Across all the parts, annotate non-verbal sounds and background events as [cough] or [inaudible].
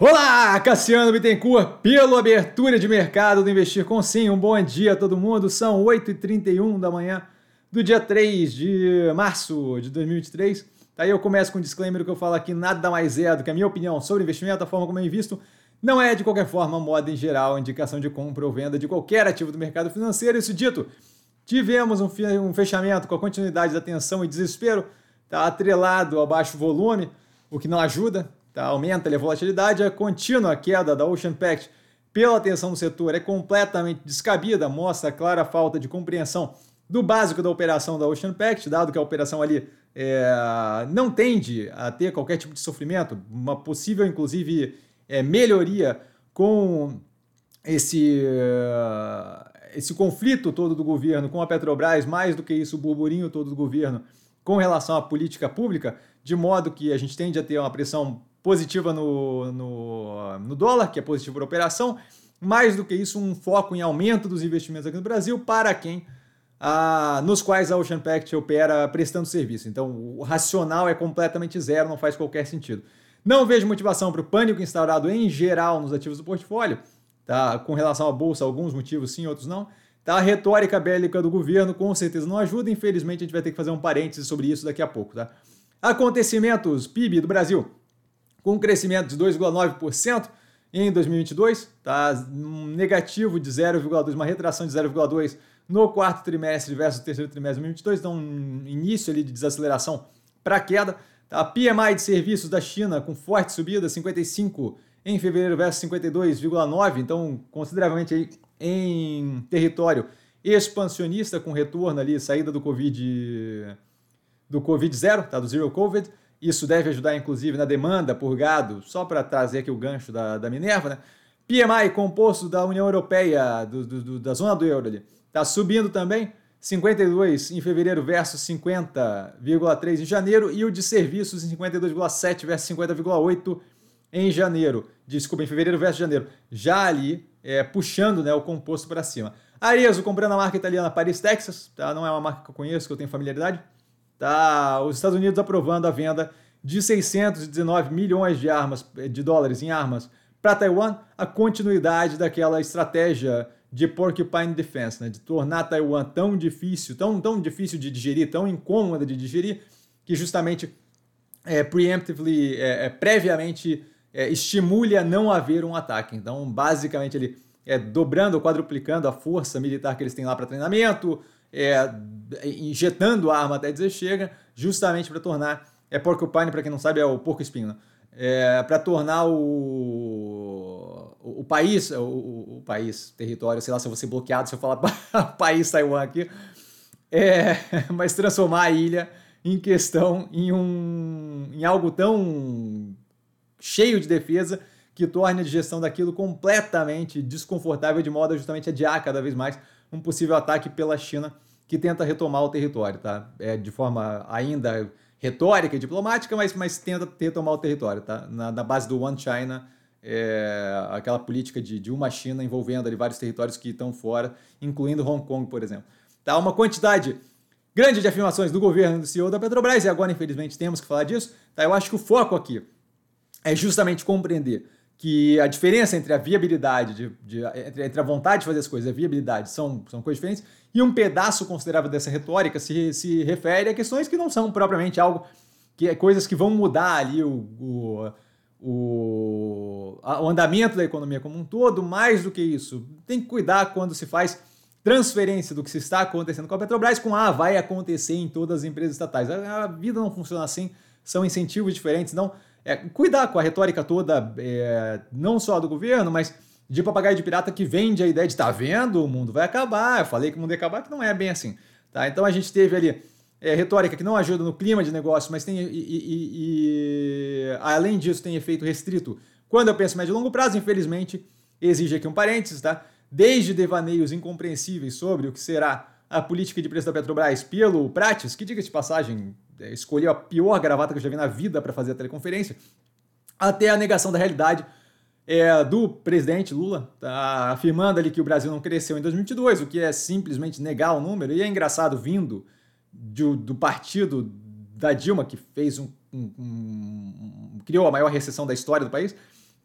Olá, Cassiano Bittencourt, pelo abertura de mercado do Investir com Sim. Um bom dia a todo mundo. São 8h31 da manhã do dia 3 de março de 2023. Aí eu começo com um disclaimer que eu falo aqui nada mais é do que a minha opinião sobre investimento, a forma como eu invisto. Não é, de qualquer forma, moda em geral, indicação de compra ou venda de qualquer ativo do mercado financeiro. Isso dito, tivemos um fechamento com a continuidade da tensão e desespero, tá atrelado ao baixo volume, o que não ajuda, tá? aumenta a volatilidade, a contínua queda da Ocean Pact pela atenção do setor é completamente descabida, mostra clara falta de compreensão do básico da operação da Ocean Pact, dado que a operação ali é, não tende a ter qualquer tipo de sofrimento, uma possível, inclusive, é, melhoria com esse, esse conflito todo do governo com a Petrobras, mais do que isso, o burburinho todo do governo com relação à política pública, de modo que a gente tende a ter uma pressão positiva no, no, no dólar, que é positivo para a operação, mais do que isso, um foco em aumento dos investimentos aqui no Brasil para quem ah, nos quais a Ocean Pact opera prestando serviço. Então, o racional é completamente zero, não faz qualquer sentido. Não vejo motivação para o pânico instaurado em geral nos ativos do portfólio, tá? com relação à bolsa, alguns motivos sim, outros não. Tá? A retórica bélica do governo com certeza não ajuda, infelizmente a gente vai ter que fazer um parêntese sobre isso daqui a pouco. Tá? Acontecimentos PIB do Brasil com um crescimento de 2,9% em 2022, tá? negativo de 0,2%, uma retração de 0,2% no quarto trimestre versus o terceiro trimestre de 2022, então um início ali de desaceleração para queda. Tá? PMI de serviços da China com forte subida, 55 em fevereiro versus 52,9, então consideravelmente aí em território expansionista com retorno ali, saída do Covid do Covid zero, tá? do Zero Covid. Isso deve ajudar, inclusive, na demanda por gado, só para trazer aqui o gancho da, da Minerva, né? PMI composto da União Europeia, do, do, da zona do euro ali, está subindo também, 52 em fevereiro versus 50,3 em janeiro, e o de serviços em 52,7 versus 50,8 em janeiro. Desculpa, em fevereiro versus janeiro. Já ali, é, puxando né, o composto para cima. Arezzo comprando a marca italiana Paris, Texas, tá? não é uma marca que eu conheço, que eu tenho familiaridade. Tá? Os Estados Unidos aprovando a venda de 619 milhões de armas de dólares em armas para Taiwan, a continuidade daquela estratégia de Porcupine Defense, né? de tornar Taiwan tão difícil, tão, tão difícil de digerir, tão incômoda de digerir, que justamente é, preemptively, é, é, previamente é, estimule a não haver um ataque. Então, basicamente, ele é dobrando, quadruplicando a força militar que eles têm lá para treinamento, é, injetando a arma até dizer chega, justamente para tornar. É porcupine, para quem não sabe, é o porco espinho. Né? É, para tornar o, o, o país, o, o, país, território, sei lá se eu vou ser bloqueado se eu falar [laughs] país Taiwan aqui, é, [laughs] mas transformar a ilha em questão em, um, em algo tão cheio de defesa que torne a digestão daquilo completamente desconfortável, de modo a justamente adiar cada vez mais um possível ataque pela China que tenta retomar o território, tá? É de forma ainda retórica e diplomática, mas, mas tenta retomar o território, tá? Na, na base do One China, é, aquela política de, de uma China envolvendo ali vários territórios que estão fora, incluindo Hong Kong, por exemplo. Tá? Uma quantidade grande de afirmações do governo do CEO da Petrobras, e agora, infelizmente, temos que falar disso. Tá? Eu acho que o foco aqui é justamente compreender que a diferença entre a viabilidade, de, de, entre, entre, a vontade de fazer as coisas e a viabilidade são, são coisas diferentes, e um pedaço considerável dessa retórica se, se refere a questões que não são propriamente algo, que é coisas que vão mudar ali o, o, o, o andamento da economia como um todo, mais do que isso. Tem que cuidar quando se faz transferência do que se está acontecendo com a Petrobras com ah, vai acontecer em todas as empresas estatais. A, a vida não funciona assim, são incentivos diferentes, não é, cuidar com a retórica toda, é, não só do governo, mas de papagaio de pirata que vende a ideia de tá vendo, o mundo vai acabar. Eu falei que o mundo ia acabar, que não é bem assim. Tá? Então a gente teve ali é, retórica que não ajuda no clima de negócio, mas tem. E, e, e, além disso, tem efeito restrito. Quando eu penso médio e longo prazo, infelizmente, exige aqui um parênteses, tá? Desde devaneios incompreensíveis sobre o que será a política de preço da Petrobras pelo Prates, que diga de passagem, escolheu a pior gravata que eu já vi na vida para fazer a teleconferência, até a negação da realidade é, do presidente Lula, tá afirmando ali que o Brasil não cresceu em 2022, o que é simplesmente negar o número, e é engraçado vindo do, do partido da Dilma, que fez um, um, um, criou a maior recessão da história do país,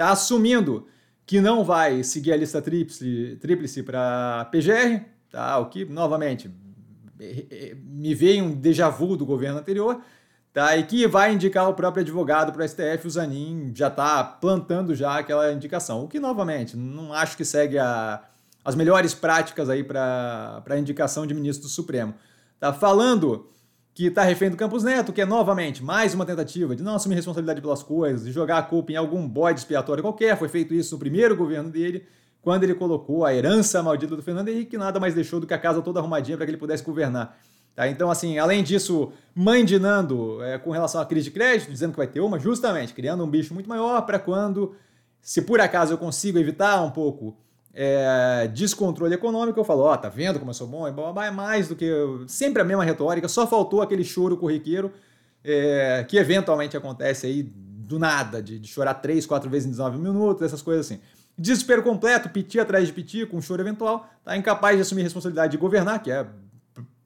Está assumindo que não vai seguir a lista tríplice, tríplice para PGR, tá? o que, novamente, me veio um déjà vu do governo anterior, tá? e que vai indicar o próprio advogado para o STF, o Zanin já está plantando já aquela indicação, o que, novamente, não acho que segue a, as melhores práticas aí para a indicação de ministro do Supremo. Tá falando que está refém do Campos Neto, que é novamente mais uma tentativa de não assumir responsabilidade pelas coisas, de jogar a culpa em algum bode expiatório qualquer. Foi feito isso no primeiro governo dele, quando ele colocou a herança maldita do Fernando Henrique, que nada mais deixou do que a casa toda arrumadinha para que ele pudesse governar. Tá? Então, assim, além disso, mandinando é, com relação à crise de crédito, dizendo que vai ter uma, justamente criando um bicho muito maior para quando, se por acaso eu consigo evitar um pouco é, descontrole econômico, eu falo, ó, oh, tá vendo como eu sou bom? É mais do que. Sempre a mesma retórica, só faltou aquele choro corriqueiro é, que eventualmente acontece aí do nada, de, de, chorar três, quatro vezes em 19 minutos, essas coisas assim. Desespero completo, piti atrás de piti, com choro eventual, tá incapaz de assumir responsabilidade de governar, que é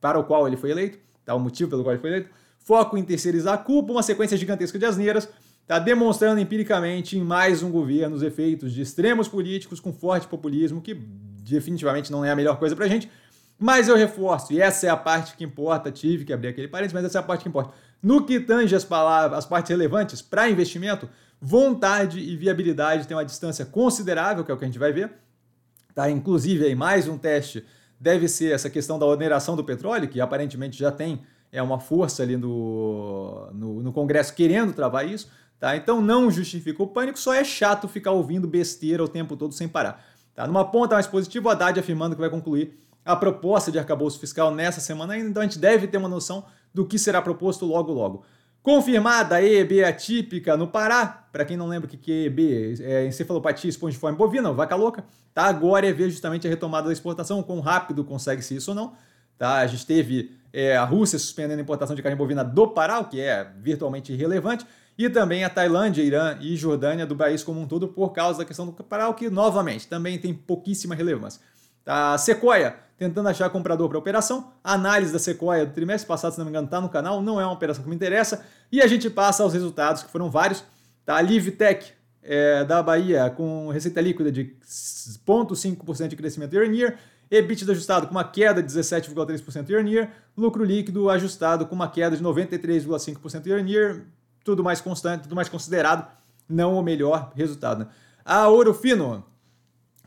para o qual ele foi eleito, tá o motivo pelo qual ele foi eleito. Foco em terceirizar a culpa, uma sequência gigantesca de asneiras, está demonstrando empiricamente em mais um governo os efeitos de extremos políticos com forte populismo, que definitivamente não é a melhor coisa para a gente. Mas eu reforço, e essa é a parte que importa, tive que abrir aquele parênteses, mas essa é a parte que importa. No que tange as palavras, as partes relevantes para investimento, vontade e viabilidade têm uma distância considerável, que é o que a gente vai ver. Tá? Inclusive, aí, mais um teste deve ser essa questão da oneração do petróleo, que aparentemente já tem é uma força ali no, no, no Congresso querendo travar isso. Tá? Então não justifica o pânico, só é chato ficar ouvindo besteira o tempo todo sem parar. Tá? Numa ponta mais positiva, o Haddad afirmando que vai concluir a proposta de arcabouço fiscal nessa semana ainda, então a gente deve ter uma noção do que será proposto logo logo. Confirmada a EB atípica no Pará, para quem não lembra o que é EB, é encefalopatia espongiforme bovina, vaca louca, tá? Agora é ver justamente a retomada da exportação, quão rápido consegue-se isso ou não. Tá? A gente teve é, a Rússia suspendendo a importação de carne bovina do Pará, o que é virtualmente irrelevante e também a Tailândia, Irã e Jordânia do país como um todo por causa da questão do caparal, que novamente também tem pouquíssima relevância. A Sequoia tentando achar comprador para a operação. A análise da Sequoia do trimestre passado, se não me engano, está no canal, não é uma operação que me interessa. E a gente passa aos resultados, que foram vários. Tá? A Livtech é, da Bahia com receita líquida de 0,5% de crescimento year on year. EBITDA ajustado com uma queda de 17,3% year on year. Lucro líquido ajustado com uma queda de 93,5% year on year tudo mais constante, tudo mais considerado, não o melhor resultado. Né? A Ouro Fino,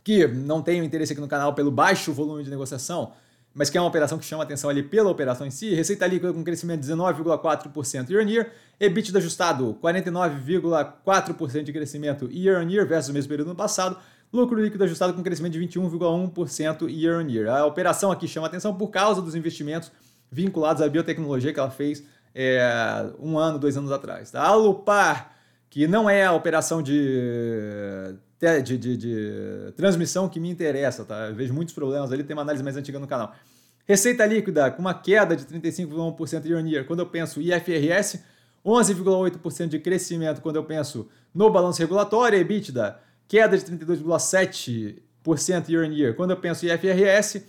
que não tem interesse aqui no canal pelo baixo volume de negociação, mas que é uma operação que chama atenção ali pela operação em si, receita líquida com crescimento de 19,4% year on year, EBITDA ajustado 49,4% de crescimento year on year versus o mesmo período no passado, lucro líquido ajustado com crescimento de 21,1% year on year. A operação aqui chama atenção por causa dos investimentos vinculados à biotecnologia que ela fez é, um ano, dois anos atrás. Tá? A Lupar, que não é a operação de, de, de, de, transmissão que me interessa, tá? Eu vejo muitos problemas ali, tem uma análise mais antiga no canal. Receita líquida com uma queda de 35,1% year on year. Quando eu penso IFRS, 11,8% de crescimento quando eu penso no balanço regulatório, EBITDA, queda de 32,7% year on year. Quando eu penso IFRS,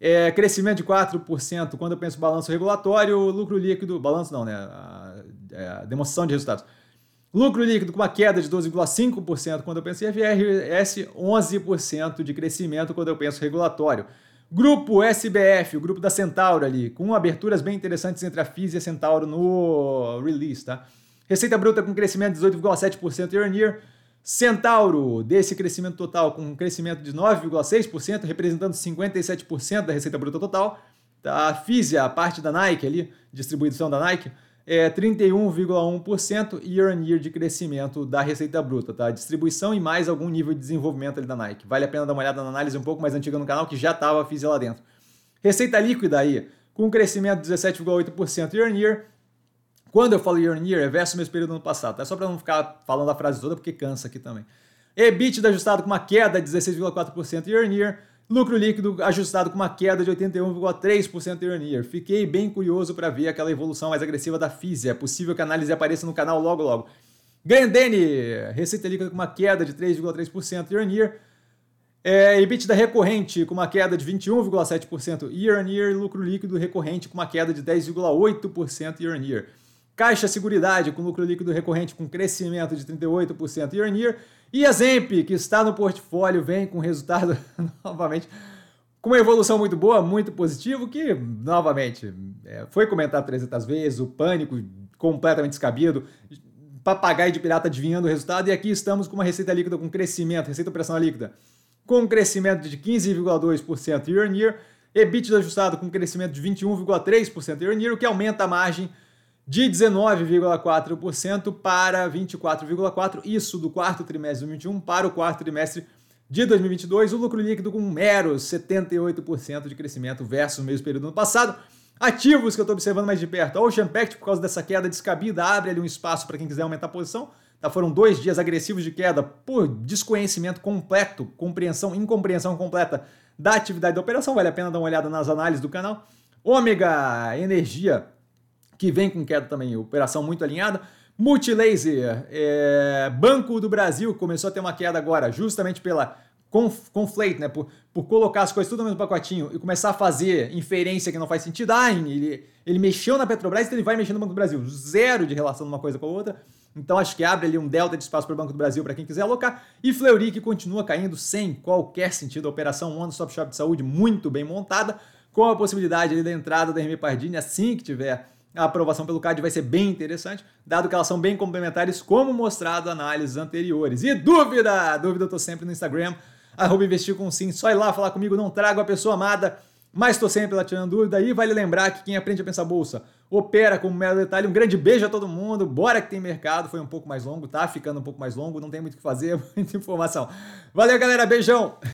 é, crescimento de 4% quando eu penso balanço regulatório, lucro líquido, balanço não, né? A, é, a demonstração de resultados. Lucro líquido com uma queda de 12,5% quando eu penso em FRS, 11% de crescimento quando eu penso regulatório. Grupo SBF, o grupo da Centauro ali, com aberturas bem interessantes entre a FIS e a Centauro no release, tá? Receita bruta com crescimento de 18,7% year on year, Centauro, desse crescimento total, com um crescimento de 9,6%, representando 57% da receita bruta total. Tá? A Fisia, a parte da Nike ali, distribuição da Nike, é 31,1% year on year de crescimento da receita bruta, tá? Distribuição e mais algum nível de desenvolvimento ali da Nike. Vale a pena dar uma olhada na análise um pouco mais antiga no canal, que já estava Fisia lá dentro. Receita líquida aí, com um crescimento de 17,8% year on year, quando eu falo year on year, é versus mesmo período ano passado. É só para não ficar falando a frase toda, porque cansa aqui também. EBITDA ajustado com uma queda de 16,4% year on year. Lucro líquido ajustado com uma queda de 81,3% year on year. Fiquei bem curioso para ver aquela evolução mais agressiva da Fisia. É possível que a análise apareça no canal logo logo. Grandene, receita líquida com uma queda de 3,3% year on year. É, EBITDA recorrente com uma queda de 21,7% year on year. Lucro líquido recorrente com uma queda de 10,8% year on year. Caixa Seguridade com lucro líquido recorrente com crescimento de 38% year on year. E a Zemp, que está no portfólio, vem com resultado [laughs] novamente com uma evolução muito boa, muito positivo, que, novamente, é, foi comentado 300 vezes, o pânico completamente descabido, papagaio de pirata adivinhando o resultado, e aqui estamos com uma receita líquida com crescimento, receita operacional líquida, com crescimento de 15,2% year on year, EBITDA ajustado com crescimento de 21,3% year on year, o que aumenta a margem de 19,4% para 24,4%, isso do quarto trimestre de 2021 para o quarto trimestre de 2022, o lucro líquido com meros 78% de crescimento versus o mesmo período do ano passado. Ativos que eu estou observando mais de perto. A Ocean Pact, por causa dessa queda descabida, abre ali um espaço para quem quiser aumentar a posição. Tá, foram dois dias agressivos de queda por desconhecimento completo, compreensão, incompreensão completa da atividade da operação. Vale a pena dar uma olhada nas análises do canal. Ômega Energia, que vem com queda também, operação muito alinhada. Multilaser, é, Banco do Brasil começou a ter uma queda agora, justamente pela conf, conflate, né? Por, por colocar as coisas tudo no mesmo pacotinho e começar a fazer inferência que não faz sentido. Ah, ele, ele mexeu na Petrobras, então ele vai mexer no Banco do Brasil. Zero de relação de uma coisa com a outra. Então acho que abre ali um delta de espaço para o Banco do Brasil para quem quiser alocar. E Fleury que continua caindo sem qualquer sentido. A operação One Stop Shop de saúde muito bem montada, com a possibilidade ali da entrada da RM Pardini assim que tiver a aprovação pelo CAD vai ser bem interessante, dado que elas são bem complementares, como mostrado análises anteriores. E dúvida? Dúvida eu tô sempre no Instagram, arroba investir com sim, só ir lá falar comigo, não trago a pessoa amada, mas estou sempre lá tirando dúvida. E vale lembrar que quem aprende a pensar bolsa opera com mero detalhe. Um grande beijo a todo mundo, bora que tem mercado, foi um pouco mais longo, tá ficando um pouco mais longo, não tem muito o que fazer, [laughs] muita informação. Valeu galera, beijão!